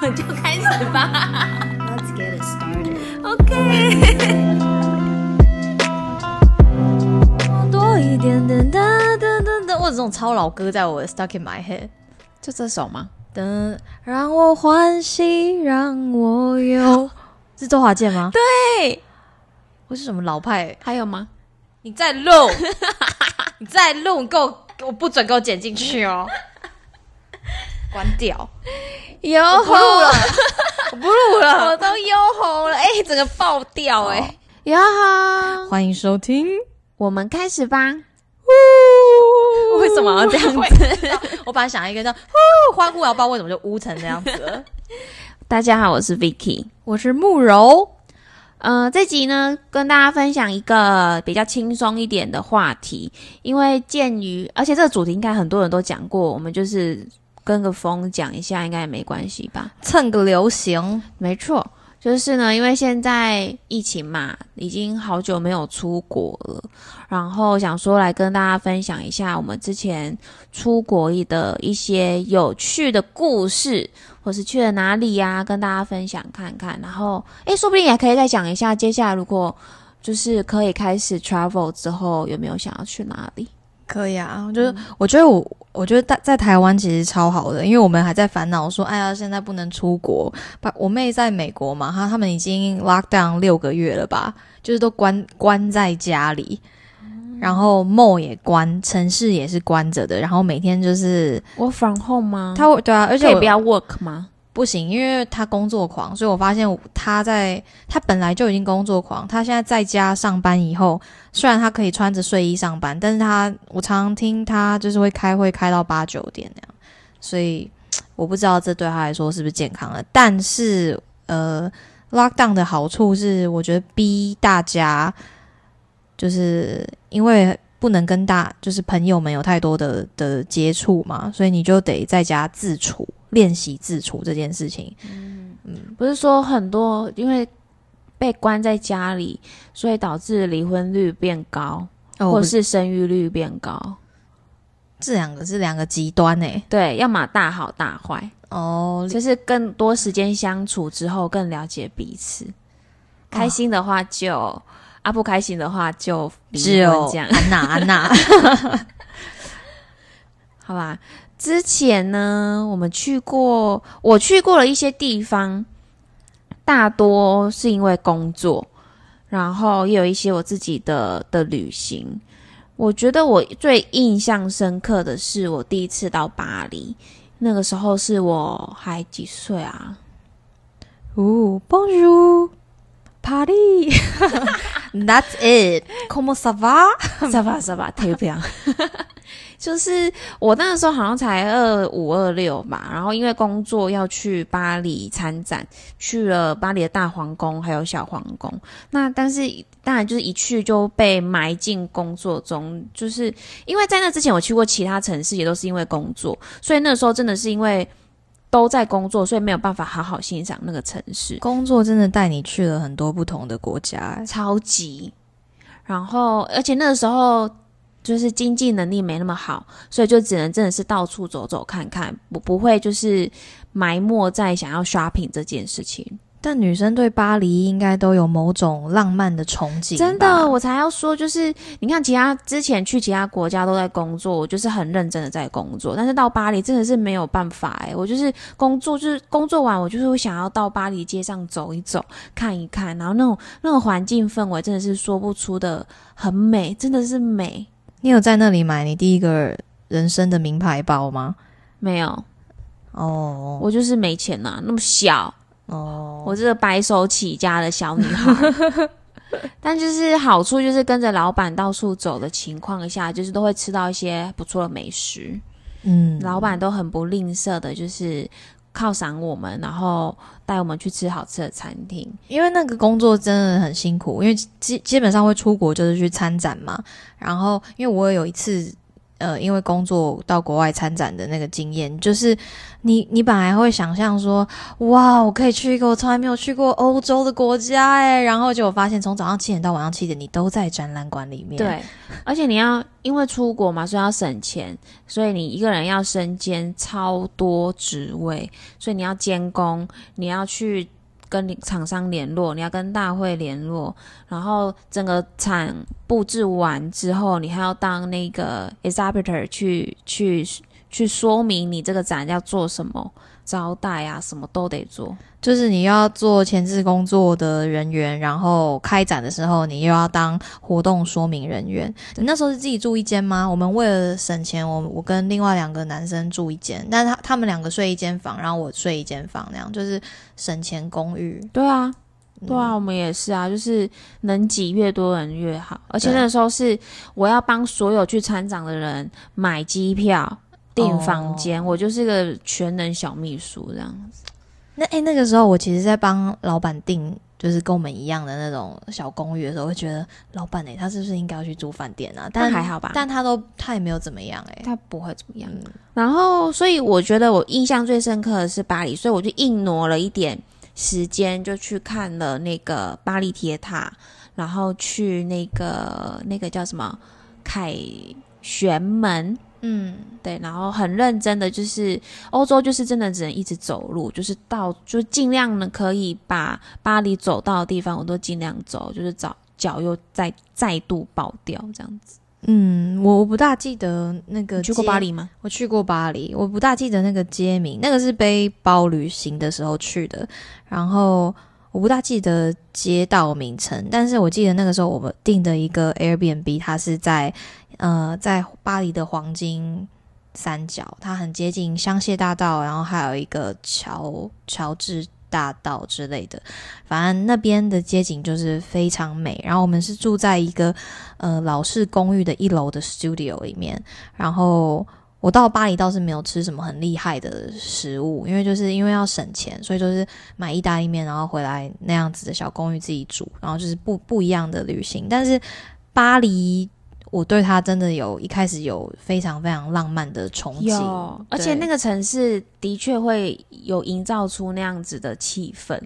们 就开始吧。Let's get it started. OK。多一点点哒哒哒哒，我有这种超老歌在我的 stuck in my head。就这首吗？噔，让我欢喜，让我忧，是周华健吗？对，我是什么老派？还有吗？你再录，你再录，你给我，我不准给我剪进去哦，关掉，有我不录了，我不录我。都忧红了，哎、整个爆掉哎、哟好，欢迎收听，我们开始吧。为什么要这样子？我本来想一个叫呼欢呼，然后不知道为什么就污成这样子了。大家好，我是 Vicky。我是慕柔，呃，这集呢，跟大家分享一个比较轻松一点的话题，因为鉴于，而且这个主题应该很多人都讲过，我们就是跟个风讲一下，应该也没关系吧？蹭个流行，没错，就是呢，因为现在疫情嘛，已经好久没有出国了，然后想说来跟大家分享一下我们之前出国的一些有趣的故事，或是去了哪里呀、跟大家分享看看。然后，诶，说不定也可以再讲一下，接下来如果就是可以开始 travel 之后，有没有想要去哪里？可以啊。就是我觉得我，我觉得在在台湾其实超好的，因为我们还在烦恼说，哎呀，现在不能出国。把我妹在美国嘛，她他们已经 lock down 六个月了吧，就是都关关在家里。然后 mall 也关，城市也是关着的，然后每天就是我 from home 吗？她对啊，而且我可以不要 work 吗？不行，因为他工作狂，所以我发现他在他本来就已经工作狂，他现在在家上班以后，虽然他可以穿着睡衣上班，但是他我常常听他就是会开会开到八九点那样，所以我不知道这对他来说是不是健康的。但是呃，lockdown 的好处是，我觉得逼大家就是因为不能跟大就是朋友们有太多的的接触嘛，所以你就得在家自处。练习自处这件事情，不是说很多因为被关在家里，所以导致离婚率变高，哦或是生育率变高。这两个是两个极端诶、对，要么大好大坏，哦，就是更多时间相处之后更了解彼此。开心的话就、啊，不开心的话就离只有婚这样，安娜安娜，好吧？之前呢，我们去过，我去过了一些地方，大多是因为工作，然后也有一些我自己的的旅行。我觉得我最印象深刻的是我第一次到巴黎，那个时候是我还几岁啊？哦，Bonjour Party。That's it. Como ça va？是吧是吧，太平。就是我那个时候好像才二五二六吧，然后因为工作要去巴黎参展，去了巴黎的大皇宫还有小皇宫。那但是当然就是一去就被埋进工作中，就是因为在那之前我去过其他城市，也都是因为工作，所以那时候真的是因为都在工作，所以没有办法好好欣赏那个城市。工作真的带你去了很多不同的国家，超级。然后，而且那个时候就是经济能力没那么好，所以就只能真的是到处走走看看，不不会就是埋没在想要 shopping 这件事情。但女生对巴黎应该都有某种浪漫的憧憬。真的，我才要说，就是你看，其他之前去其他国家都在工作，我就是很认真的在工作，但是到巴黎真的是没有办法哎、我就是工作，就是工作完，我就是会想要到巴黎街上走一走，看一看，然后那种那种环境氛围真的是说不出的很美，真的是美。你有在那里买你第一个人生的名牌包吗？没有，哦我就是没钱呐、那么小，哦，我这个白手起家的小女孩。但就是好处就是跟着老板到处走的情况下，就是都会吃到一些不错的美食。嗯，老板都很不吝啬的，就是犒赏我们，然后带我们去吃好吃的餐厅。因为那个工作真的很辛苦，因为基基本上会出国就是去参展嘛。然后，因为我有一次，呃，因为工作到国外参展的那个经验，就是你你本来会想象说，哇，我可以去一个我从来没有去过欧洲的国家，哎，然后结果发现从早上七点到晚上七点，你都在展览馆里面。对，而且你要因为出国嘛，所以要省钱，所以你一个人要身兼超多职位，所以你要监工，你要去。跟厂商联络，你要跟大会联络，然后整个场布置完之后，你还要当那个 exhibitor 去去去说明你这个展要做什么。招待啊，什么都得做，就是你要做前置工作的人员，然后开展的时候，你又要当活动说明人员。你那时候是自己住一间吗？我们为了省钱，我我跟另外两个男生住一间，但是他他们两个睡一间房，然后我睡一间房，那样就是省钱公寓。对啊，对啊，我们也是啊，就是能挤越多人越好。而且那时候是我要帮所有去参展的人买机票。订房间，我就是个全能小秘书这样子。那哎，那个时候我其实，在帮老板订，就是跟我们一样的那种小公寓的时候，会觉得老板哎，他是不是应该要去住饭店啊？但还好吧，但他都他也没有怎么样哎，他不会怎么样。然后，所以我觉得我印象最深刻的是巴黎，所以我就硬挪了一点时间，就去看了那个巴黎铁塔，然后去那个那个叫什么凯旋门。嗯，对，然后很认真的，就是欧洲，就是真的只能一直走路，就是到就尽量呢可以把巴黎走到的地方，我都尽量走，就是找脚又再再度爆掉这样子。嗯，我不大记得那个去过巴黎吗？我去过巴黎，我不大记得那个街名，那个是背包旅行的时候去的，然后我不大记得街道名称，但是我记得那个时候我们订的一个 Airbnb，它是在。呃，在巴黎的黄金三角，它很接近香榭大道，然后还有一个乔乔治大道之类的。反正那边的街景就是非常美。然后我们是住在一个呃老式公寓的一楼的 studio 里面。然后我到巴黎倒是没有吃什么很厉害的食物，因为就是因为要省钱，所以就是买意大利面，然后回来那样子的小公寓自己煮，然后就是不不一样的旅行。但是巴黎。我对他真的有一开始有非常非常浪漫的憧憬，而且那个城市的确会有营造出那样子的气氛。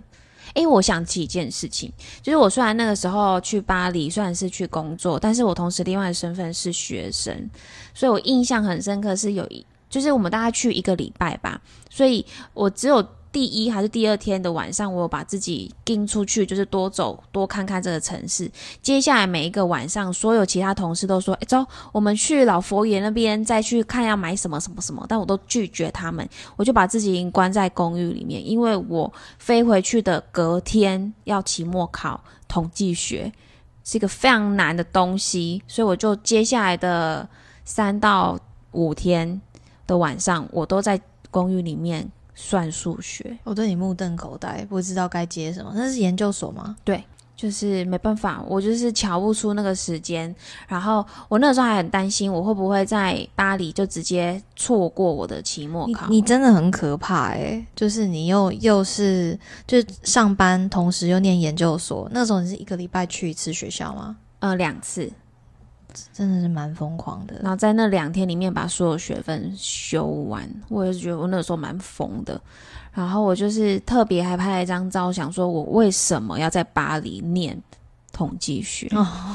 诶，我想起一件事情，就是我虽然那个时候去巴黎，虽然是去工作，但是我同时另外的身份是学生，所以我印象很深刻，是有一就是我们大概去一个礼拜吧，所以我只有。第一还是第二天的晚上，我有把自己盯出去，就是多走多看看这个城市。接下来每一个晚上，所有其他同事都说：“哎，走，我们去老佛爷那边再去看要买什么什么什么。”但我都拒绝他们，我就把自己关在公寓里面，因为我飞回去的隔天要期末考统计学，是一个非常难的东西，所以我就接下来的三到五天的晚上，我都在公寓里面。算数学，我对你目瞪口呆，不知道该接什么。那是研究所吗？对，就是没办法，我就是瞧不出那个时间。然后我那时候还很担心，我会不会在巴黎就直接错过我的期末考？你真的很可怕诶，就是你又又是就上班，同时又念研究所，那时候你是一个礼拜去一次学校吗？呃，两次。真的是蛮疯狂的，然后在那两天里面把所有学分修完，我也是觉得我那时候蛮疯的。然后我就是特别还拍了一张照，想说我为什么要在巴黎念统计学。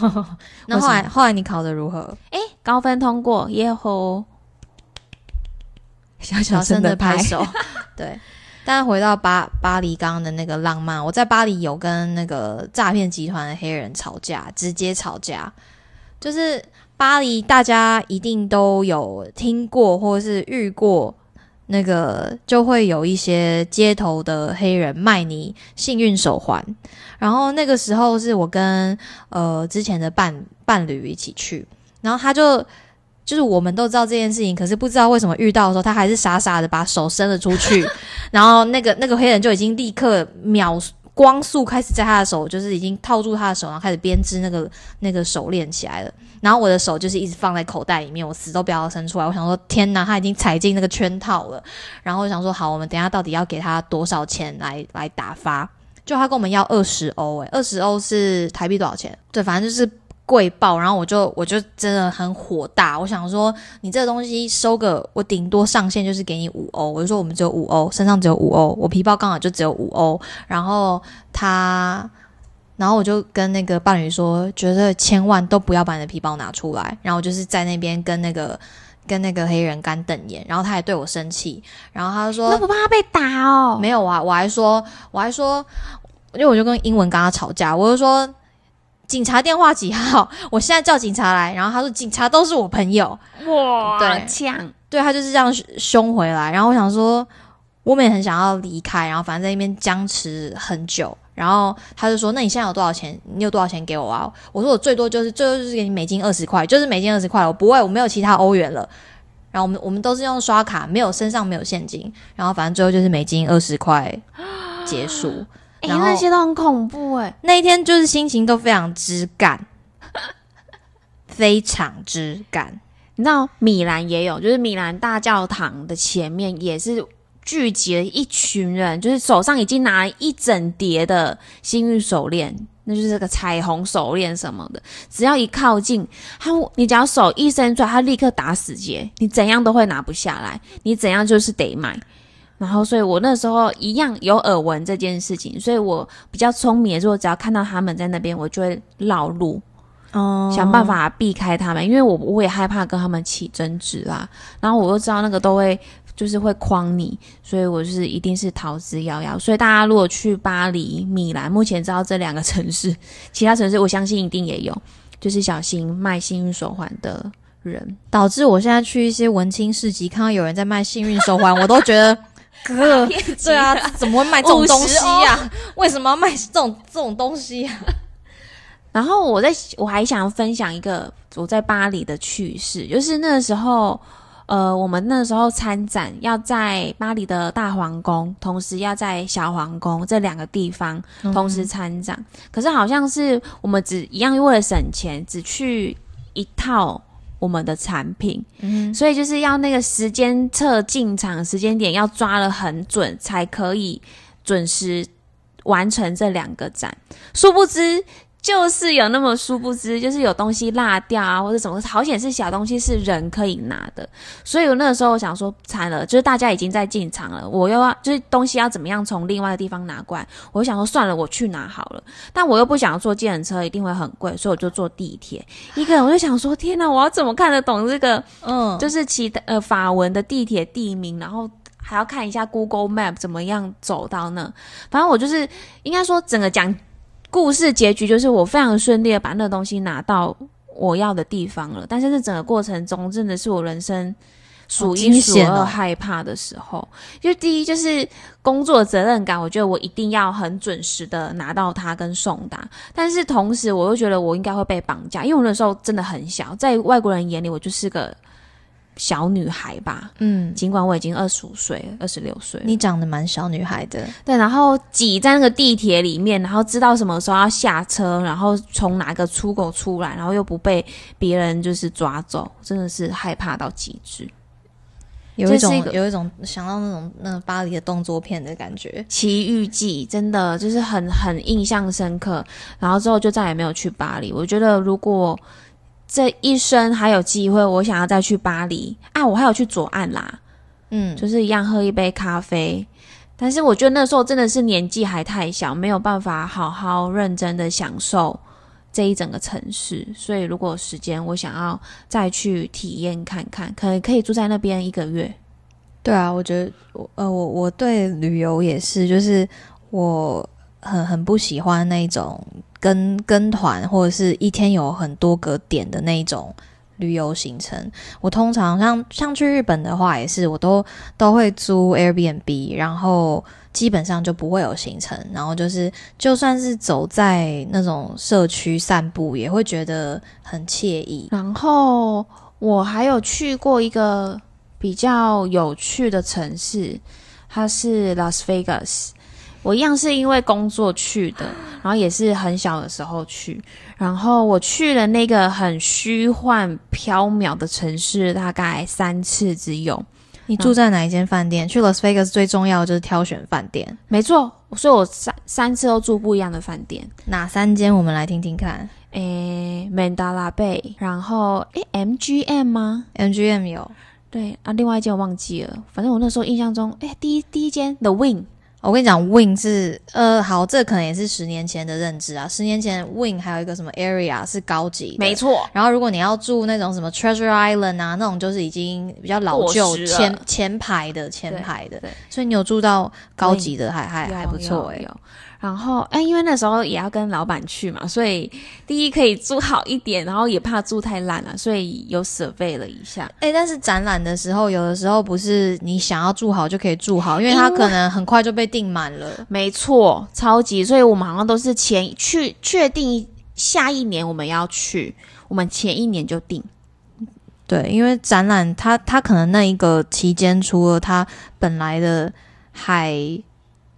那后来后来你考的如何？哎，高分通过，耶吼！小小声的拍手。对，但回到巴巴黎刚刚的那个浪漫，我在巴黎有跟那个诈骗集团的黑人吵架，直接吵架。就是巴黎，大家一定都有听过或者是遇过，那个就会有一些街头的黑人卖你幸运手环。然后那个时候是我跟呃之前的伴伴侣一起去，然后他就就是我们都知道这件事情，可是不知道为什么遇到的时候，他还是傻傻的把手伸了出去，然后那个那个黑人就已经立刻秒。光速开始在他的手，就是已经套住他的手，然后开始编织那个那个手链起来了。然后我的手就是一直放在口袋里面，我死都不要伸出来。我想说，天哪，他已经踩进那个圈套了。然后我想说，好，我们等下到底要给他多少钱来来打发？就他跟我们要二十欧，诶，二十欧是台币多少钱？对，反正就是贵爆，然后我就我就真的很火大，我想说你这个东西收个我顶多上限就是给你五欧，我就说我们只有五欧，身上只有五欧，我皮包刚好就只有五欧，然后他。然后我就跟那个伴侣说，觉得千万都不要把你的皮包拿出来。然后我就是在那边跟那个跟那个黑人干瞪眼，然后他也对我生气，然后他就说：“那不怕他被打哦？”没有啊，我还说，我还说，因为我就跟英文跟他吵架，我就说警察电话几号？我现在叫警察来。然后他说警察都是我朋友，哇，对呛，对他就是这样凶回来。然后我想说，我们也很想要离开，然后反正在那边僵持很久。然后他就说：“那你现在有多少钱？你有多少钱给我啊？”我说：“我最多就是最多就是给你美金二十块，就是美金二十块，我不会，我没有其他欧元了。”然后我们我们都是用刷卡，没有身上没有现金。然后反正最后就是美金二十块结束。哎，那些都很恐怖哎。那一天就是心情都非常之干，非常之干。你知道米兰也有，就是米兰大教堂的前面也是。聚集了一群人，就是手上已经拿了一整叠的幸运手链，那就是个彩虹手链什么的。只要一靠近他，你只要手一伸出来，他立刻打死结，你怎样都会拿不下来，你怎样就是得买。然后，所以我那时候一样有耳闻这件事情，所以我比较聪明，如果只要看到他们在那边，我就会绕路，哦，想办法避开他们，因为我我也害怕跟他们起争执啦。然后我又知道那个都会。就是会诓你，所以我就是一定是逃之夭夭。所以大家如果去巴黎、米兰，目前知道这两个城市，其他城市我相信一定也有，就是小心卖幸运手环的人。导致我现在去一些文青市集，看到有人在卖幸运手环，我都觉得哥，对啊，怎么会卖这种东西呀？为什么要卖这种这种东西呀？然后我在我还想分享一个我在巴黎的趣事，就是那时候。呃，我们那时候参展要在巴黎的大皇宫，同时要在小皇宫这两个地方同时参展。可是好像是我们只一样为了省钱，只去一套我们的产品，所以就是要那个时间测进场时间点要抓的很准，才可以准时完成这两个展。殊不知。就是有那么殊不知，就是有东西落掉啊，或者什么好险是小东西，是人可以拿的。所以我那个时候我想说，惨了，就是大家已经在进场了，我又要就是东西要怎么样从另外的地方拿过来？我想说算了，我去拿好了。但我又不想坐电车，一定会很贵，所以我就坐地铁。一个人我就想说，天哪，我要怎么看得懂这个？嗯，就是其他呃法文的地铁地名，然后还要看一下 Google Map 怎么样走到那。反正我就是应该说整个讲。故事结局就是我非常顺利的把那个东西拿到我要的地方了，但是这整个过程中真的是我人生数一数二害怕的时候。就第一就是工作责任感，我觉得我一定要很准时的拿到它跟送达，但是同时我又觉得我应该会被绑架，因为我那时候真的很小，在外国人眼里我就是个。小女孩吧，嗯，尽管我已经二十五岁二十六岁，你长得蛮小女孩的，对。然后挤在那个地铁里面，然后知道什么时候要下车，然后从哪个出口出来，然后又不被别人就是抓走，真的是害怕到极致。有一种有一种想到那种那个巴黎的动作片的感觉，《奇遇记》真的就是很很印象深刻。然后之后就再也没有去巴黎。我觉得如果。这一生还有机会，我想要再去巴黎啊！我还有去左岸啦，嗯，就是一样喝一杯咖啡。但是我觉得那时候真的是年纪还太小，没有办法好好认真的享受这一整个城市。所以如果时间，我想要再去体验看看，可能可以住在那边一个月。对啊，我觉得我呃，我我对旅游也是，就是我很很不喜欢那种。跟跟团或者是一天有很多个点的那种旅游行程，我通常像像去日本的话，也是我都都会租 Airbnb，然后基本上就不会有行程，然后就是就算是走在那种社区散步，也会觉得很惬意。然后我还有去过一个比较有趣的城市，它是 Las Vegas。我一样是因为工作去的，然后也是很小的时候去，然后我去了那个很虚幻缥缈的城市，大概三次之有。你住在哪一间饭店？去 Las Vegas 最重要的就是挑选饭店，没错，所以我三三次都住不一样的饭店。哪三间？我们来听听看。诶，Mandala Bay，然后诶 MGM 吗？MGM 有。对啊，另外一间我忘记了，反正我那时候印象中，诶，第一第一间 The Wing，我跟你讲，Win 是呃，好，这可能也是十年前的认知啊。十年前 Win 还有一个什么 Area 是高级的，没错，然后如果你要住那种什么 Treasure Island 啊，那种就是已经比较老旧前前排的前排的对，所以你有住到高级的还还有还不错哎、然后，哎，因为那时候也要跟老板去嘛，所以第一可以住好一点，然后也怕住太烂了，所以有 survey 了一下。哎、但是展览的时候，有的时候不是你想要住好就可以住好，因为它可能很快就被订满了。没错，超级，所以我们好像都是前去确定下一年我们要去，我们前一年就定。对，因为展览它它可能那一个期间，除了它本来的海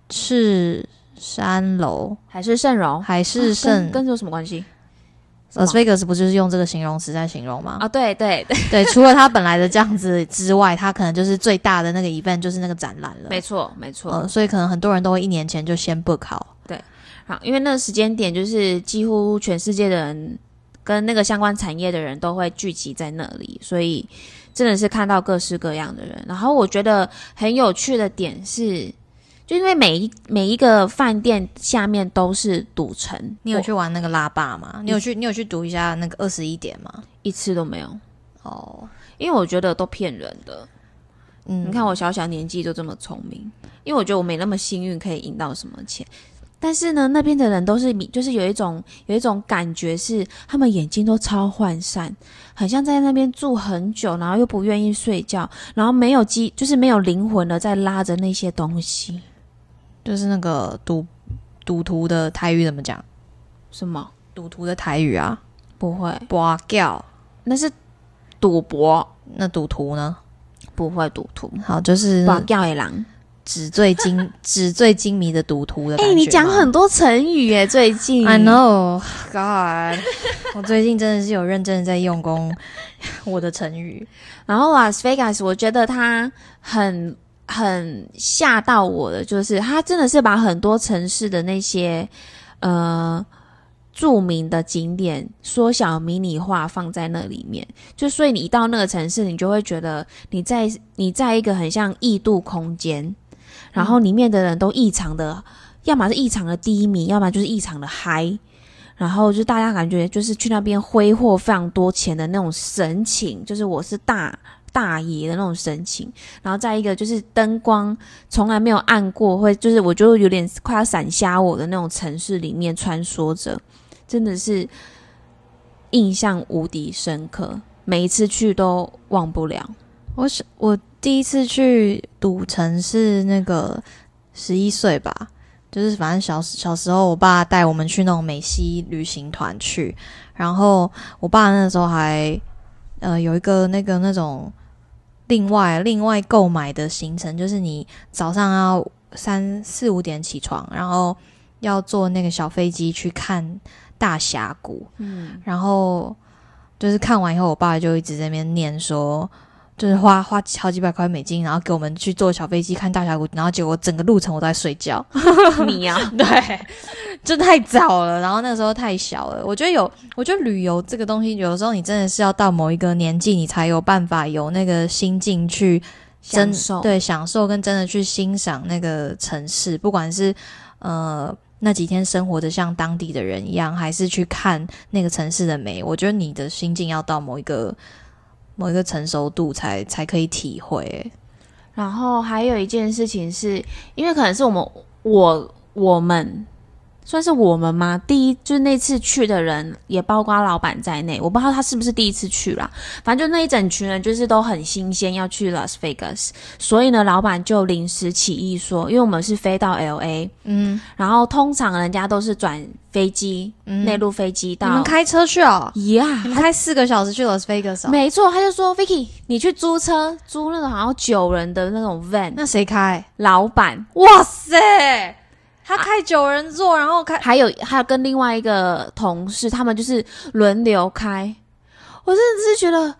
市蜃楼、海市蜃楼，海市啊蜃跟跟这有什么关系？什么 Las Vegas 不就是用这个形容词在形容吗？啊，对对对，对，除了它本来的这样子之外，它可能就是最大的那个 event 就是那个展览了。没错没错。呃，所以可能很多人都会一年前就先 book 好。好，因为那个时间点就是几乎全世界的人跟那个相关产业的人都会聚集在那里，所以真的是看到各式各样的人。然后我觉得很有趣的点是，就因为每一每一个饭店下面都是赌城，你有去玩那个拉霸吗？你有去你有去赌一下那个二十一点吗？一次都没有，哦，因为我觉得都骗人的。嗯，你看我小小年纪就这么聪明，因为我觉得我没那么幸运可以赢到什么钱。但是呢，那边的人都是，就是有一种有一种感觉是，他们眼睛都超涣散，很像在那边住很久，然后又不愿意睡觉，然后没有机，就是没有灵魂的在拉着那些东西。就是那个赌赌徒的台语怎么讲？什么？赌徒的台语啊，不会，刮掉。那是赌博，那赌徒呢？不会赌徒，好，就是把掉野狼。纸醉金 纸醉金迷的赌徒的感哎。你讲很多成语耶，最近。I know, God，我最近真的是有认真的在用功 我的成语。然后 Las Vegas，我觉得它很很吓到我的，就是他真的是把很多城市的那些呃著名的景点缩小迷你化放在那里面，就所以你一到那个城市，你就会觉得你在你在一个很像异度空间，然后里面的人都异常的，要么是异常的低迷，要么就是异常的嗨。然后就大家感觉就是去那边挥霍非常多钱的那种神情，就是我是大大爷的那种神情。然后再一个就是灯光从来没有暗过，会就是我就有点快要闪瞎我的那种城市里面穿梭着，真的是印象无敌深刻，每一次去都忘不了。我是我第一次去赌城是那个十一岁吧，就是反正小小时候，我爸带我们去那种美西旅行团去，然后我爸那时候还呃有一个那个那种另外另外购买的行程，就是你早上要三四五点起床，然后要坐那个小飞机去看大峡谷，嗯，然后就是看完以后，我爸就一直在那边念说，就是花花好几百块美金，然后给我们去坐小飞机看大峡谷，然后结果整个路程我都在睡觉。你呀、对，就太早了，然后那个时候太小了。我觉得有，我觉得旅游这个东西，有时候你真的是要到某一个年纪，你才有办法有那个心境去真享受对享受跟真的去欣赏那个城市，不管是呃那几天生活的像当地的人一样，还是去看那个城市的美。我觉得你的心境要到某一个某一个成熟度才才可以体会、然后还有一件事情是，因为可能是我们我我们算是我们吗？第一就是那次去的人，也包括老板在内，我不知道他是不是第一次去啦。反正就那一整群人，就是都很新鲜要去 Las Vegas，所以呢，老板就临时起意说，因为我们是飞到 LA，嗯然后通常人家都是转飞机，嗯内陆飞机到你们开车去哦？呀你们开四个小时去 Las Vegas 哦？没错，他就说 Vicky，你去租车，租那种好像九人的那种 van，那谁开？老板哇塞，他开九人座，然后开还有还有跟另外一个同事，他们就是轮流开。我真的是觉得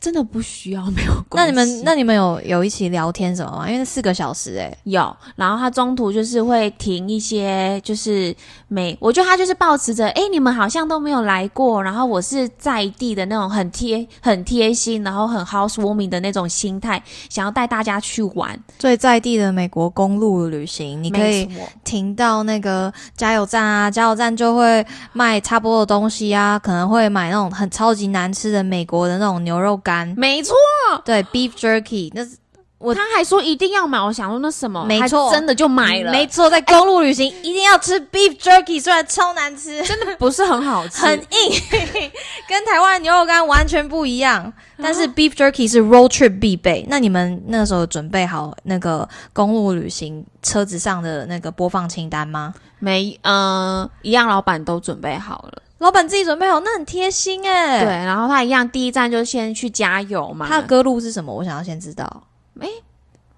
真的不需要，没有关系。那你们那你们有有一起聊天什么吗？因为那四个小时哎、有，然后他中途就是会停一些，就是每，我觉得他就是保持着，哎，你们好像都没有来过，然后我是在地的那种很贴、很贴心，然后很 housewarming 的那种心态，想要带大家去玩。最在地的美国公路旅行，你可以停到那个加油站啊，加油站就会卖差不多的东西啊，可能会买那种很超级难吃的美国的那种牛肉干，没错，对，beef jerky，那是我他还说一定要买，我想说那什么，没错。真的就买了，没错，在公路旅行一定要吃 beef jerky，虽然超难吃，真的不是很好吃，很硬，跟台湾的牛肉干完全不一样。但是 beef jerky 是 road trip 必备。那你们那时候准备好那个公路旅行车子上的那个播放清单吗？没，嗯、一样，老板都准备好了，老板自己准备好，那很贴心哎、对，，然后他一样，第一站就先去加油嘛，他的歌路是什么？我想要先知道。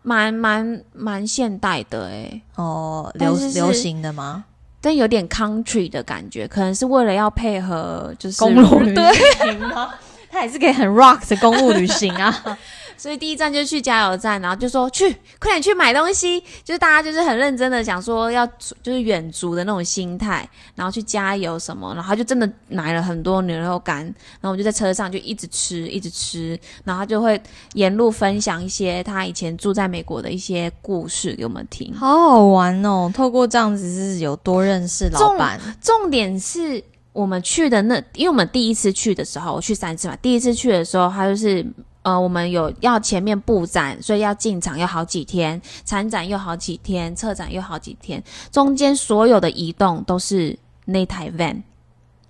蛮蛮蛮现代的诶，哦，流流行的吗？但有点 country 的感觉，可能是为了要配合就是公路旅，行吗？他也是可以很 rock 的公路旅行啊。所以第一站就去加油站，然后就说去快点去买东西，就是大家就是很认真的想说要就是远足的那种心态，然后去加油什么，然后他就真的买了很多牛肉干，然后我就在车上就一直吃一直吃，然后他就会沿路分享一些他以前住在美国的一些故事给我们听。好好玩哦！透过这样子是有多认识老板，重点是我们去的那，因为我们第一次去的时候，我去三次嘛。第一次去的时候，他就是呃，我们有要前面布展，所以要进场要好几天，参展又好几天，策展又好几天，中间所有的移动都是那台 van。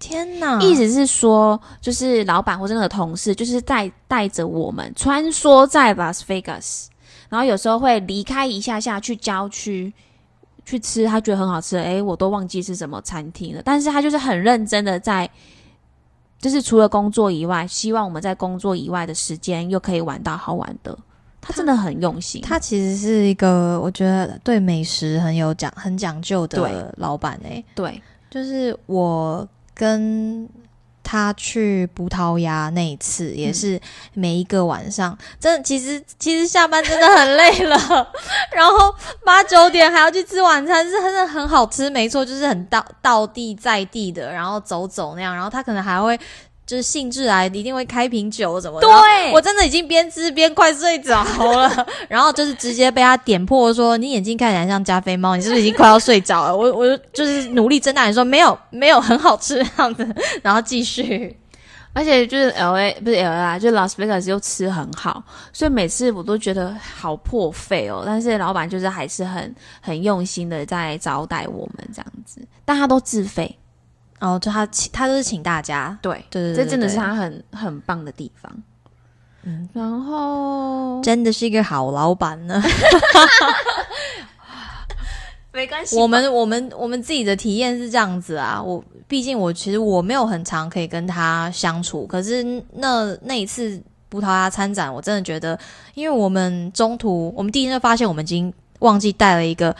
天哪！意思是说，就是老板或者那个同事，就是带带着我们穿梭在 Las Vegas，然后有时候会离开一下下去郊区去吃他觉得很好吃的，诶，我都忘记是什么餐厅了。但是他就是很认真的在，就是除了工作以外，希望我们在工作以外的时间又可以玩到好玩的。他真的很用心，他其实是一个我觉得对美食很有讲、很讲究的老板诶、对。就是我跟他去葡萄牙那一次，也是每一个晚上，真的其实其实下班真的很累了，然后八九点还要去吃晚餐，是真的很好吃，没错，就是很到到地在地的，然后走走那样，然后他可能还会。就是兴致来，一定会开瓶酒什么的。对我真的已经边吃边快睡着了，然后就是直接被他点破说：“你眼睛看起来像加菲猫，你是不是已经快要睡着了？”我我就就是努力睁大眼说：“没有，没有，很好吃这样子。”然后继续。而且就是 L A 不是 L A 啊，就 Las Vegas 又吃很好，所以每次我都觉得好破费哦。但是老板就是还是很很用心的在招待我们这样子，但他都自费，然后就他请，他都是请大家，对，对对对这真的是他很很棒的地方。嗯，然后 真的是一个好老板呢。没关系我们我们我们自己的体验是这样子啊，我毕竟我其实我没有很长可以跟他相处，可是那那一次葡萄牙参展，我真的觉得，因为我们中途我们第一天就发现我们已经忘记带了一个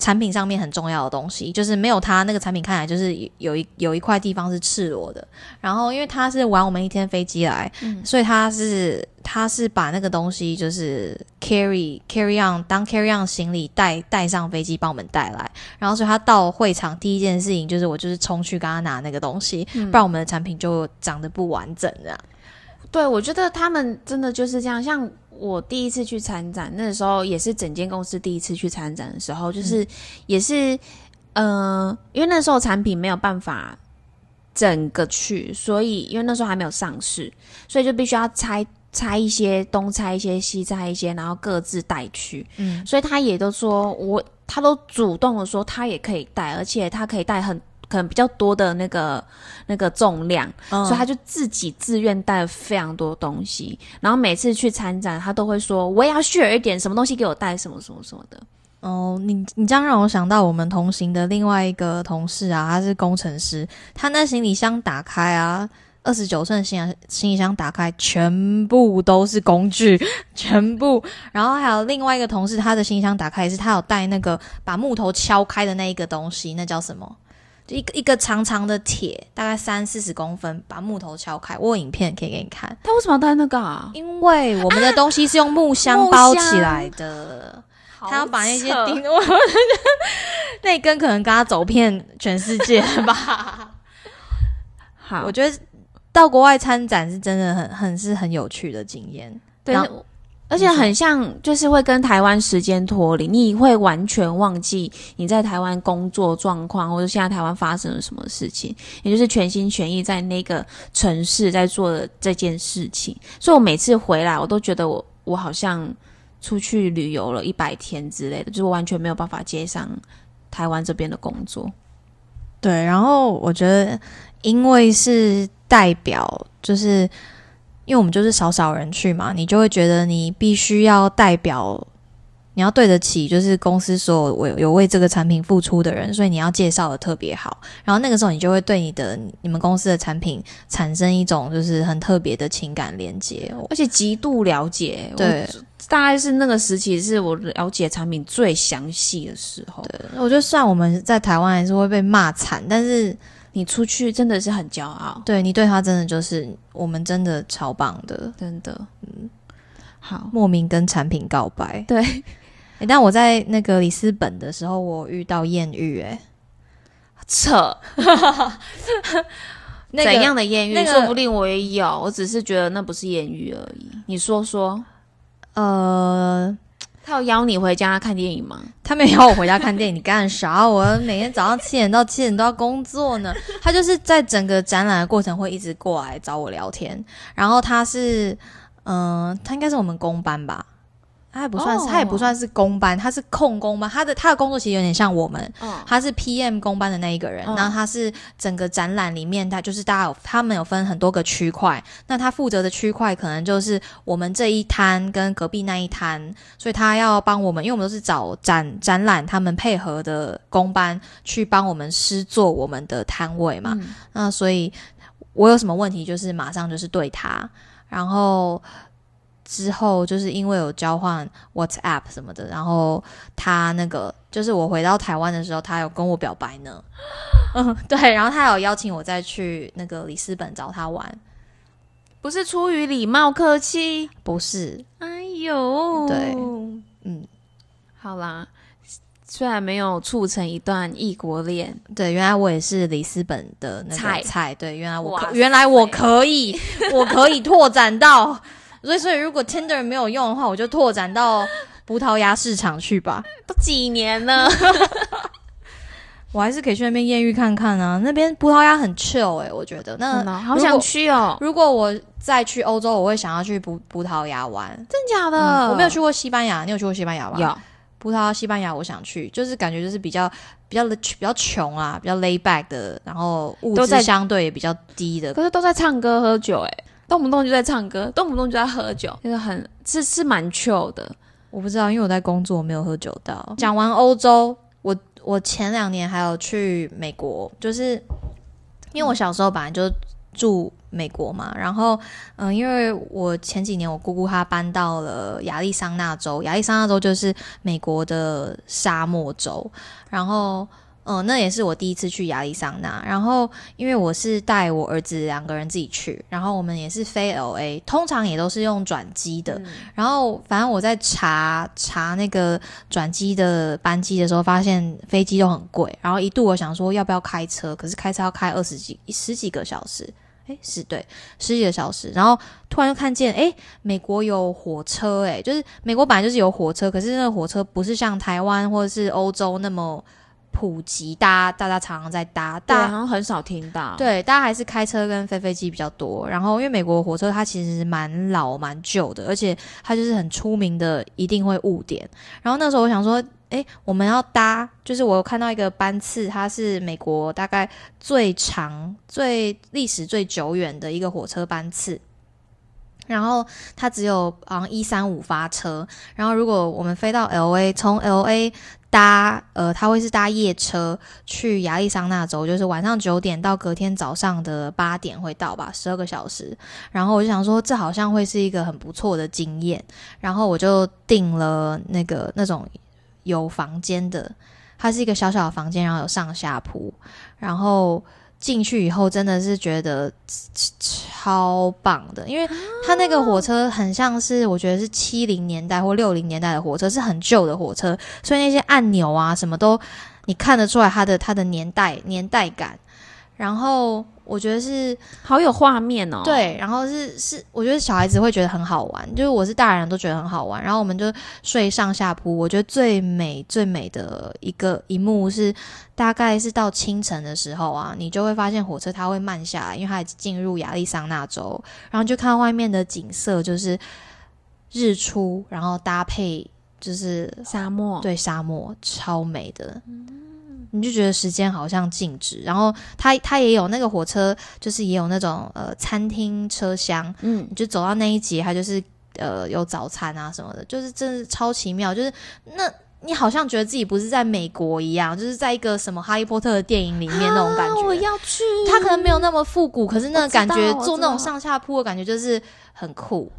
产品上面很重要的东西，就是没有它那个产品看起来就是有一有一块地方是赤裸的，然后因为他是玩我们一天飞机来，嗯所以他是他是把那个东西就是 carry carry on 当 carry on 行李带带上飞机帮我们带来，然后所以他到会场第一件事情就是我就是冲去跟他拿那个东西，嗯不然我们的产品就长得不完整这样。对，我觉得他们真的就是这样。像我第一次去参展，那时候也是整间公司第一次去参展的时候，就是、也是，呃，因为那时候产品没有办法整个去，所以因为那时候还没有上市，所以就必须要拆拆一些，东拆一些，西拆一些，然后各自带去。嗯，所以他也都说我，他都主动的说他也可以带，而且他可以带很可能比较多的那个那个重量。嗯所以他就自己自愿带了非常多东西，然后每次去参展，他都会说我也要 share 一点，什么东西给我带，什么什么什么的。哦，你你这样让我想到我们同行的另外一个同事啊，他是工程师，他那行李箱打开啊，二十九寸行李行李箱打开，全部都是工具，全部。然后还有另外一个同事，他的行李箱打开也是他有带那个把木头敲开的那一个东西，那叫什么？就一个一个长长的铁，大概三四十公分，把木头敲开。我有影片可以给你看，他为什么要带那个啊？因为我们的东西是用木箱包起来的。他要把那些钉，我那根可能跟他走遍全世界吧。好，我觉得到国外参展是真的很很是很有趣的经验。对而且很像，就是会跟台湾时间脱离，你会完全忘记你在台湾工作状况，或者现在台湾发生了什么事情，也就是全心全意在那个城市在做的这件事情。所以我每次回来，我都觉得我我好像出去旅游了一百天之类的，就是完全没有办法接上台湾这边的工作。对，然后我觉得，因为是代表，就是因为我们就是少少人去嘛，你就会觉得你必须要代表，你要对得起，就是公司所有为有为这个产品付出的人，所以你要介绍的特别好。然后那个时候，你就会对你的你们公司的产品产生一种就是很特别的情感连接。而且极度了解，对我大概是那个时期是我了解产品最详细的时候。对，我觉得虽然我们在台湾还是会被骂惨，但是你出去真的是很骄傲，对你对他真的就是我们真的超棒的，真的。嗯，好，莫名跟产品告白。对，诶但我在那个里斯本的时候，我遇到艳遇，哎，扯。那个怎样的艳遇？那个说不定我也有，我只是觉得那不是艳遇而已。你说说，呃，他有邀你回家看电影吗？他没有邀我回家看电影，你干啥？我每天早上七点到七点都要工作呢。他就是在整个展览的过程会一直过来找我聊天，然后他是，嗯、他应该是我们公班吧。他也不算是，哦他也不算是公班，他是控工班。他的他的工作其实有点像我们，嗯，他是 PM 公班的那一个人，嗯然后他是整个展览里面，他就是大家有他们有分很多个区块，那他负责的区块可能就是我们这一摊跟隔壁那一摊，所以他要帮我们，因为我们都是找展展览他们配合的公班去帮我们施做我们的摊位嘛，嗯那所以我有什么问题就是马上就是对他，然后。之后就是因为有交换 WhatsApp 什么的，然后他那个就是我回到台湾的时候，他有跟我表白呢。嗯，对，然后他有邀请我再去那个里斯本找他玩，不是出于礼貌客气。不是，哎呦，对，嗯，好啦，虽然没有促成一段异国恋，对，原来我也是里斯本的那菜个菜，对，原来我可原来我可以，我可以拓展到，所以所以如果 Tinder 没有用的话，我就拓展到葡萄牙市场去吧。都几年了。我还是可以去那边艳遇看看啊，那边葡萄牙很 chill 哎、我觉得。那好想去哦，如果我再去欧洲，我会想要去葡葡萄牙玩。真假的？嗯我没有去过西班牙，你有去过西班牙吗？有。葡萄牙、西班牙，我想去，就是感觉就是比较比较比较穷啊，比较 lay back 的，然后物质相对也比较低的。可是都在唱歌喝酒、哎，动不动就在唱歌，动不动就在喝酒，就是很是是蛮 chill 的。我不知道，因为我在工作，我没有喝酒到。讲完欧洲，我我前两年还有去美国，就是因为我小时候本来就住美国嘛，然后嗯，因为我前几年我姑姑她搬到了亚利桑那州，亚利桑那州就是美国的沙漠州，然后。嗯，那也是我第一次去亚利桑那。然后，因为我是带我儿子两个人自己去，然后我们也是飞 L A，通常也都是用转机的。然后，反正我在查查那个转机的班机的时候，发现飞机都很贵。然后一度我想说要不要开车，可是开车要开二十几十几个小时，诶，是对十几个小时。然后突然就看见，诶，美国有火车，诶，就是美国本来就是有火车，可是那个火车不是像台湾或者是欧洲那么普及，大家大家常常在搭，大家好像很少听到。，对，大家还是开车跟飞飞机比较多。然后，因为美国火车它其实蛮老蛮旧的，而且它就是很出名的，一定会误点。然后那时候我想说，诶，我们要搭，就是我有看到一个班次，它是美国大概最长、最历史最久远的一个火车班次。然后它只有好像一三五发车，然后如果我们飞到 L A，从 L A 搭呃，它会是搭夜车去亚利桑那州，就是晚上九点到隔天早上的八点会到吧，十二个小时。然后我就想说，这好像会是一个很不错的经验，然后我就订了那个那种有房间的。它是一个小小的房间，然后有上下铺，然后进去以后真的是觉得超棒的，因为它那个火车很像是我觉得是七零年代或六零年代的火车，是很旧的火车，所以那些按钮啊什么都你看得出来它的它的年代年代感，然后。我觉得是好有画面哦，对，然后是是，我觉得小孩子会觉得很好玩，就是我是大人都觉得很好玩。然后我们就睡上下铺，我觉得最美最美的一个一幕是，大概是到清晨的时候啊，你就会发现火车它会慢下来，因为它已经进入亚利桑那州，然后就看到外面的景色就是日出，然后搭配就是沙漠，对，沙漠超美的。你就觉得时间好像静止，然后它它也有那个火车，就是也有那种呃餐厅车厢，嗯，你就走到那一节，它就是呃有早餐啊什么的，就是真的超奇妙，就是那你好像觉得自己不是在美国一样，就是在一个什么哈利波特的电影里面那种感觉。我要去，它可能没有那么复古，可是那个感觉坐那种上下铺的感觉就是很酷。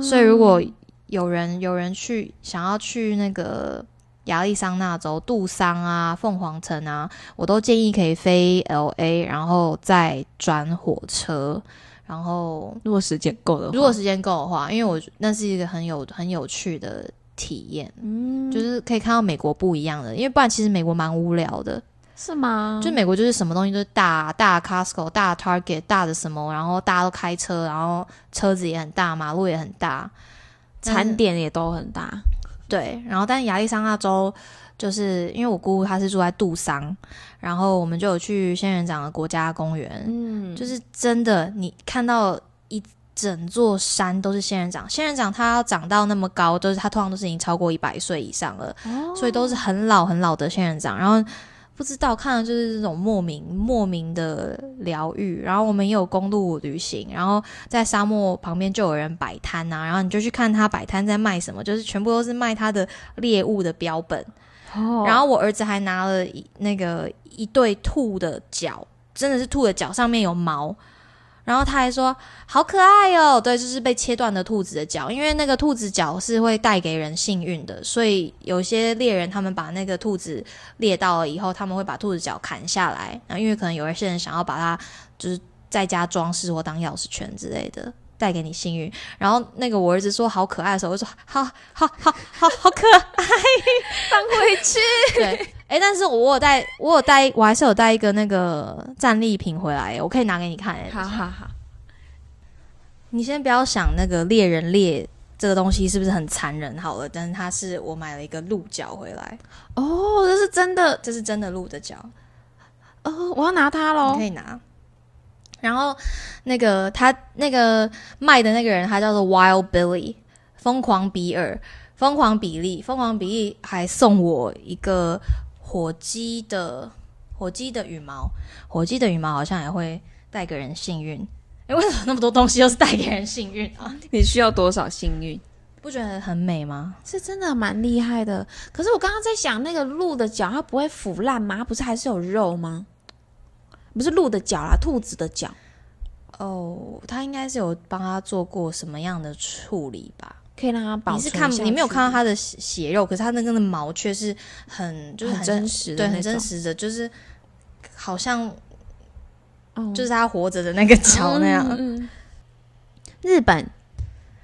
所以如果有人有人去想要去那个。亚利桑那州杜桑啊，凤凰城啊，我都建议可以飞 L A，然后再转火车。然后如果时间够的话，如果时间够的话，因为我那是一个很有很有趣的体验，嗯，就是可以看到美国不一样的。因为不然其实美国蛮无聊的，是吗？就美国就是什么东西都是大大 Costco、大 Target、大的什么，然后大家都开车，然后车子也很大，马路也很大，餐点也都很大。对，然后但亚利桑那州就是因为我姑姑她是住在杜桑，然后我们就有去仙人掌的国家公园，嗯，就是真的，你看到一整座山都是仙人掌，仙人掌它要长到那么高，都是它通常都是已经超过一百岁以上了，所以都是很老很老的仙人掌，然后。不知道看的就是这种莫名莫名的疗愈，然后我们也有公路旅行，然后在沙漠旁边就有人摆摊啊，然后你就去看他摆摊在卖什么，就是全部都是卖他的猎物的标本。哦，然后我儿子还拿了那个一对兔的脚，真的是兔的脚，上面有毛。然后他还说好可爱哦，对，就是被切断的兔子的脚，因为那个兔子脚是会带给人幸运的，所以有些猎人他们把那个兔子猎到了以后，他们会把兔子脚砍下来，然后因为可能有一些人想要把它就是在家装饰或当钥匙圈之类的，带给你幸运。然后那个我儿子说好可爱的时候，我说好好好好好可爱，放回去。对。哎，但是我有带，我有带，我还是有带一个那个战利品回来，我可以拿给你看。好好好，你先不要想那个猎人猎这个东西是不是很残忍好了，但是它是我买了一个鹿角回来。哦，这是真的，这是真的鹿的角。哦，我要拿它喽，可以拿。然后那个他那个卖的那个人，他叫做 Wild Billy，疯狂比尔，疯狂比利，疯狂比利还送我一个。火鸡的火鸡的羽毛，火鸡的羽毛好像也会带给人幸运。哎，为什么那么多东西都是带给人幸运啊？你需要多少幸运？不觉得很美吗？是真的蛮厉害的。可是我刚刚在想，那个鹿的脚它不会腐烂吗？不是还是有肉吗？不是鹿的脚啦，兔子的脚。哦，它应该是有帮他做过什么样的处理吧？可以让它保你是看你没有看到它的血肉，可是它那个的毛却是很就是很真实，对，很真实的，就是好像就是它活着的那个 脚那样。日本。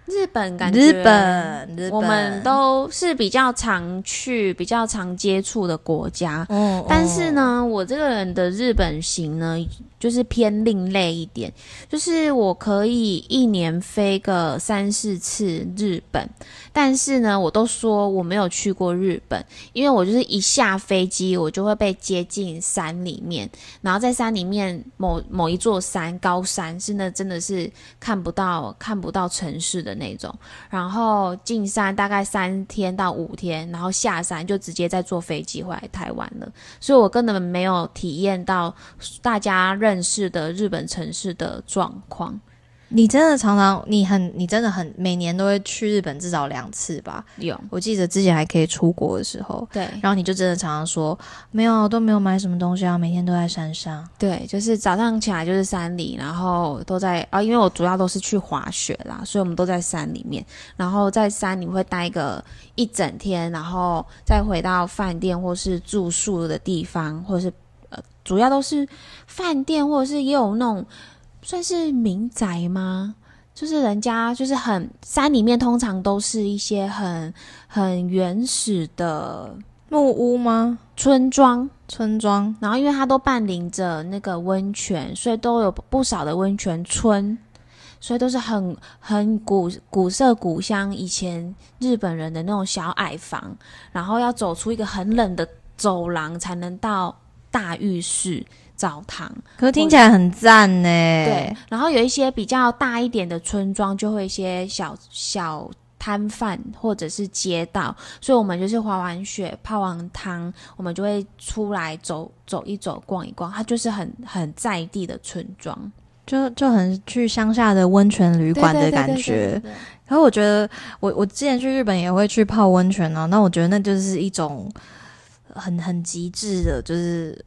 日本感觉，日本我们都是比较常去、比较常接触的国家。嗯，但是呢，我这个人的日本行呢，就是偏另类一点，就是我可以一年飞个三四次日本，但是呢，我都说我没有去过日本，因为我就是一下飞机，我就会被接进山里面，然后在山里面某某一座山高山，是那真的是看不到看不到城市的。那种，然后进山大概三天到五天，然后下山就直接再坐飞机回来台湾了，所以我根本没有体验到大家认识的日本城市的状况。你真的常常，你很，你真的很，每年都会去日本至少两次吧？有我记得之前还可以出国的时候，对然后你就真的常常说没有，都没有买什么东西啊，每天都在山上。对，就是早上起来就是山里，然后都在啊，因为我主要都是去滑雪啦，所以我们都在山里面，然后在山里会待个一整天，然后再回到饭店或是住宿的地方，或者是呃，主要都是饭店，或者是也有那种算是民宅吗？就是人家就是很山里面，通常都是一些很很原始的木屋吗？村庄，村庄？然后因为它都伴临着那个温泉，所以都有不少的温泉村，所以都是很很古古色古香，以前日本人的那种小矮房，然后要走出一个很冷的走廊才能到大浴室澡堂。可是听起来很赞呢。对，，然后有一些比较大一点的村庄，就会一些小小摊贩或者是街道，所以我们就是滑完雪、泡完汤，我们就会出来走走一走、逛一逛，它就是很很在地的村庄就就很去乡下的温泉旅馆的感觉。然后我觉得，我我之前去日本也会去泡温泉啊，那我觉得那就是一种很很极致的，就是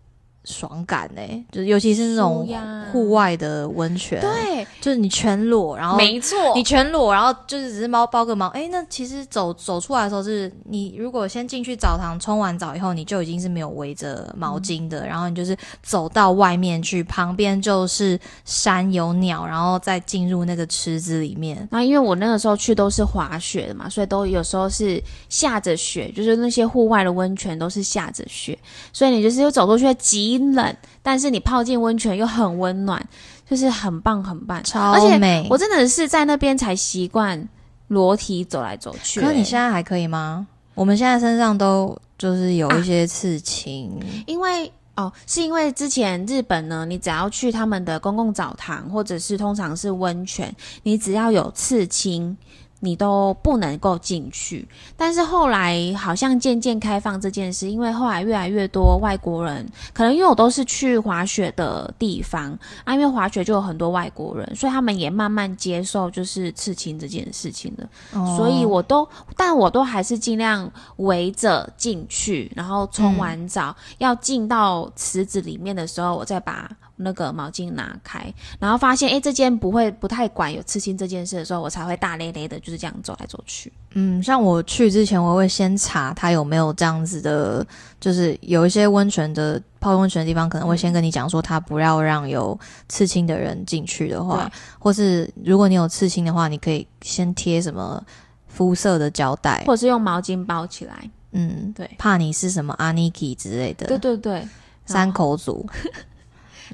爽感哎、就是尤其是那种户外的温泉，，对，就是你全裸，然后没错，你全裸，然后就是只是猫包个毛，哎，那其实走走出来的时候是，你如果先进去澡堂冲完澡以后，你就已经是没有围着毛巾的，然后你就是走到外面去，旁边就是山有鸟，然后再进入那个池子里面。然后因为我那个时候去都是滑雪的嘛，所以都有时候是下着雪，就是那些户外的温泉都是下着雪，所以你就是又走出去极冷，但是你泡进温泉又很温暖，就是很棒很棒。超而且美！我真的是在那边才习惯裸体走来走去、可是你欸现在还可以吗？我们现在身上都就是有一些刺青，因为哦，是因为之前日本呢，你只要去他们的公共澡堂，或者是通常是温泉，你只要有刺青。你都不能够进去，但是后来好像渐渐开放这件事，因为后来越来越多外国人，可能因为我都是去滑雪的地方啊，因为滑雪就有很多外国人，所以他们也慢慢接受就是刺青这件事情了。哦。所以我都，但我都还是尽量围着进去，然后冲完澡、要进到池子里面的时候，我再把那个毛巾拿开，然后发现哎这间不会不太管有刺青这件事的时候，我才会大咧咧的就是这样走来走去。嗯，像我去之前，我会先查他有没有这样子的，就是有一些温泉的泡温泉的地方，可能会先跟你讲说，他不要让有刺青的人进去的话，或是如果你有刺青的话，你可以先贴什么肤色的胶带，或者是用毛巾包起来。嗯，对怕你是什么阿尼基之类的，对对对。山口组，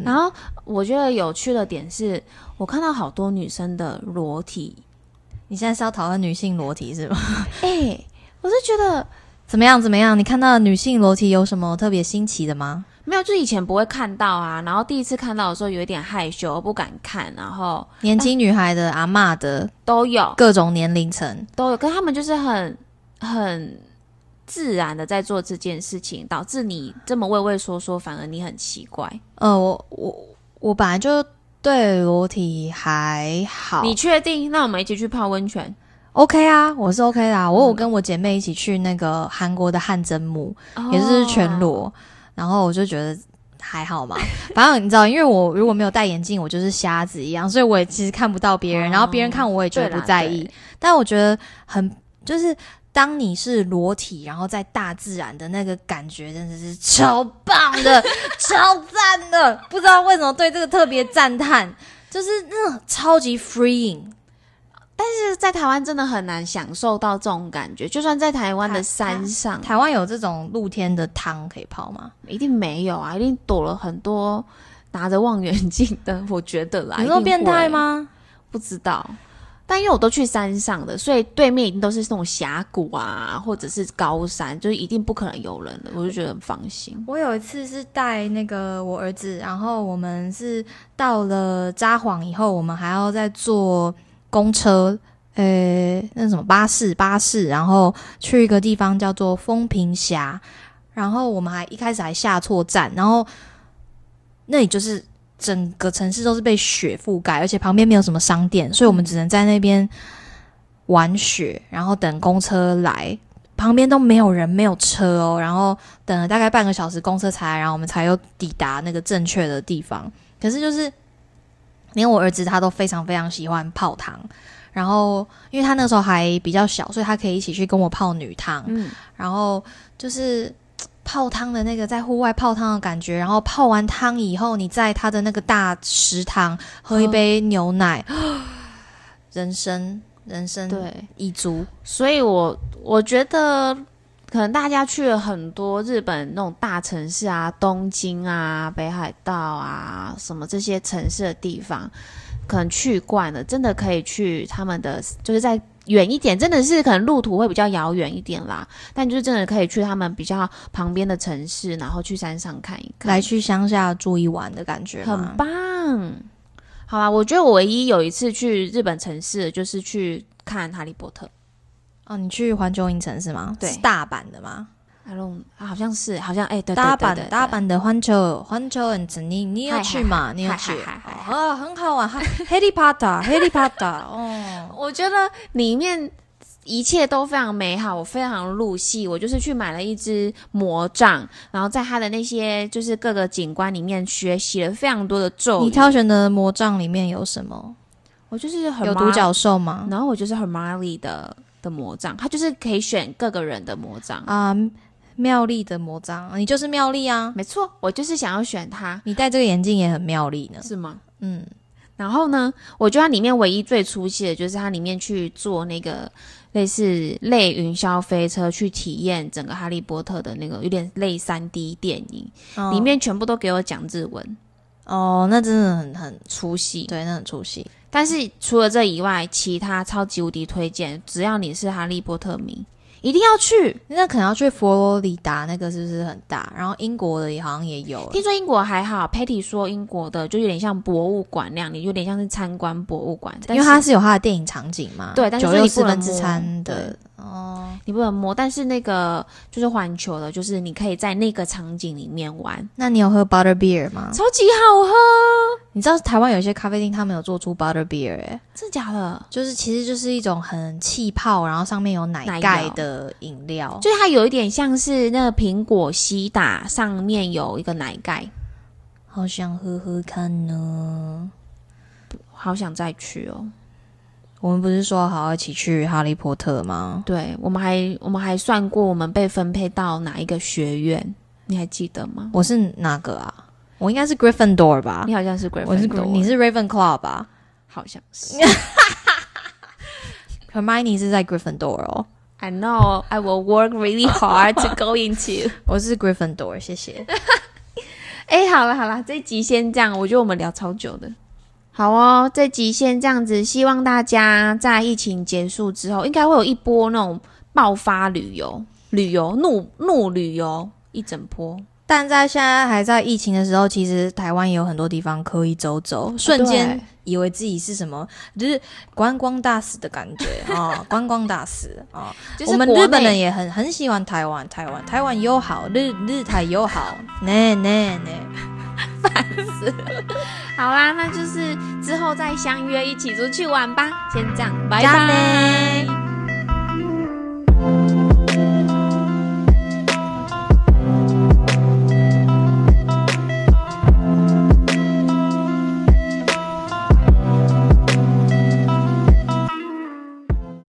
然后我觉得有趣的点是，我看到好多女生的裸体，你现在是要讨论女性裸体是吗？哎、我是觉得怎么样？怎么样？你看到女性裸体有什么特别新奇的吗？没有，就以前不会看到啊，然后第一次看到的时候有一点害羞，不敢看，然后年轻女孩的、阿妈的都有各种年龄层，都有，跟他们就是很很自然的在做这件事情，导致你这么畏畏缩缩，反而你很奇怪。呃，我我我本来就对裸体还好，你确定？那我们一起去泡温泉，OK 啊，我是 OK 的、啊。我有跟我姐妹一起去那个韩国的汗蒸木，也是全哦。裸，然后我就觉得还好嘛。反正你知道，因为我如果没有戴眼镜，我就是瞎子一样，所以我也其实看不到别人，哦然后别人看我也觉得不在意。但我觉得很就是。当你是裸体，然后在大自然的那个感觉，真的是超棒的，超赞的。不知道为什么对这个特别赞叹，就是那种超级 freeing。但是在台湾真的很难享受到这种感觉，就算在台湾的山上，台湾有这种露天的汤可以泡吗？一定没有啊，一定躲了很多拿着望远镜的，我觉得啦。有那么变态？吗？不知道。但因为我都去山上的，所以对面一定都是那种峡谷啊，或者是高山，就是一定不可能有人的，我就觉得很放心。我有一次是带那个我儿子，然后我们是到了札幌以后，我们还要再坐公车，呃，那什么巴士巴士，然后去一个地方叫做风平峡，然后我们还一开始还下错站，然后那里就是整个城市都是被雪覆盖，而且旁边没有什么商店，所以我们只能在那边玩雪，然后等公车来。旁边都没有人，没有车哦，然后等了大概半个小时，公车才来，然后我们才又抵达那个正确的地方。可是就是连我儿子他都非常非常喜欢泡汤，然后因为他那时候还比较小，所以他可以一起去跟我泡女汤。嗯，然后就是泡汤的那个在户外泡汤的感觉，然后泡完汤以后，你在他的那个大食堂喝一杯牛奶，人生人生对，一足。所以我我觉得可能大家去了很多日本那种大城市啊，东京啊、北海道啊，什么这些城市的地方，可能去惯了，真的可以去他们的，就是在远一点，真的是可能路途会比较遥远一点啦，但就是真的可以去他们比较旁边的城市，然后去山上看一看，来去乡下住一晚的感觉很？棒。好啦，我觉得我唯一有一次去日本城市，就是去看《哈利波特》。哦，你去环球影城是吗？对是大阪的吗？啊好像是，好像哎、对，对大阪大阪的环球环球影城，你你要去吗？你要去？嗨嗨嗨哦，很好玩，哈，Harry Potter，Harry Potter，哦，我觉得里面一切都非常美好，我非常入戏。我就是去买了一支魔杖，然后在它的那些就是各个景观里面学习了非常多的咒语。你挑选的魔杖里面有什么？我就是很有独角兽吗？然后我就是 Hermione 的的魔杖，它就是可以选各个人的魔杖。啊，妙丽的魔杖，你就是妙丽啊！没错，我就是想要选它，你戴这个眼镜也很妙丽呢。是吗？嗯，然后呢，我觉得它里面唯一最出戏的就是它里面去做那个类似类云霄飞车，去体验整个哈利波特的那个有点类三 D 电影，哦里面全部都给我讲日文，哦，那真的很很出戏。对，那很出戏。但是除了这以外，其他超级无敌推荐，只要你是哈利波特迷，一定要去。那可能要去佛罗里达，那个是不是很大？然后英国的也好像也有。听说英国还好，Patty 说英国的就有点像博物馆那样，你有点像是参观博物馆，因为它是有它的电影场景嘛，对但是九六你不能四分之摸餐的哦，你不能摸。但是那个就是环球的，就是你可以在那个场景里面玩，那你有喝 butter beer 吗？超级好喝，你知道台湾有些咖啡厅，他们有做出 butter beer，哎、真的假的？就是其实就是一种很气泡，然后上面有奶奶盖的饮料，就是它有一点像是那个苹果西打上面有一个奶盖，好想喝喝看呢。好想再去哦。我们不是说好一起去哈利波特吗？对，我们还我们还算过我们被分配到哪一个学院，你还记得吗？我是哪个啊？我应该是 Gryffindor 吧你？好像是 Gryffindor，我是 Gry- 你是 Ravenclaw 吧好像是。？Hermione 是在 Gryffindor 哦，I know I will work really hard to go into。我是 Gryffindor，谢谢。哎，好了好了，这集先这样，我觉得我们聊超久的。好哦，这集先这样子，希望大家在疫情结束之后，应该会有一波那种爆发旅游、旅游怒怒旅游一整波。但在现在还在疫情的时候，其实台湾也有很多地方可以走走，瞬间以为自己是什么，就是观光大使的感觉啊、观光大使啊、就是我们日本人也很很喜欢台湾，台湾台湾友好，日日台友好，呢 呢呢。烦死了。好啦那就是之后再相约一起出去玩吧。先这样拜拜。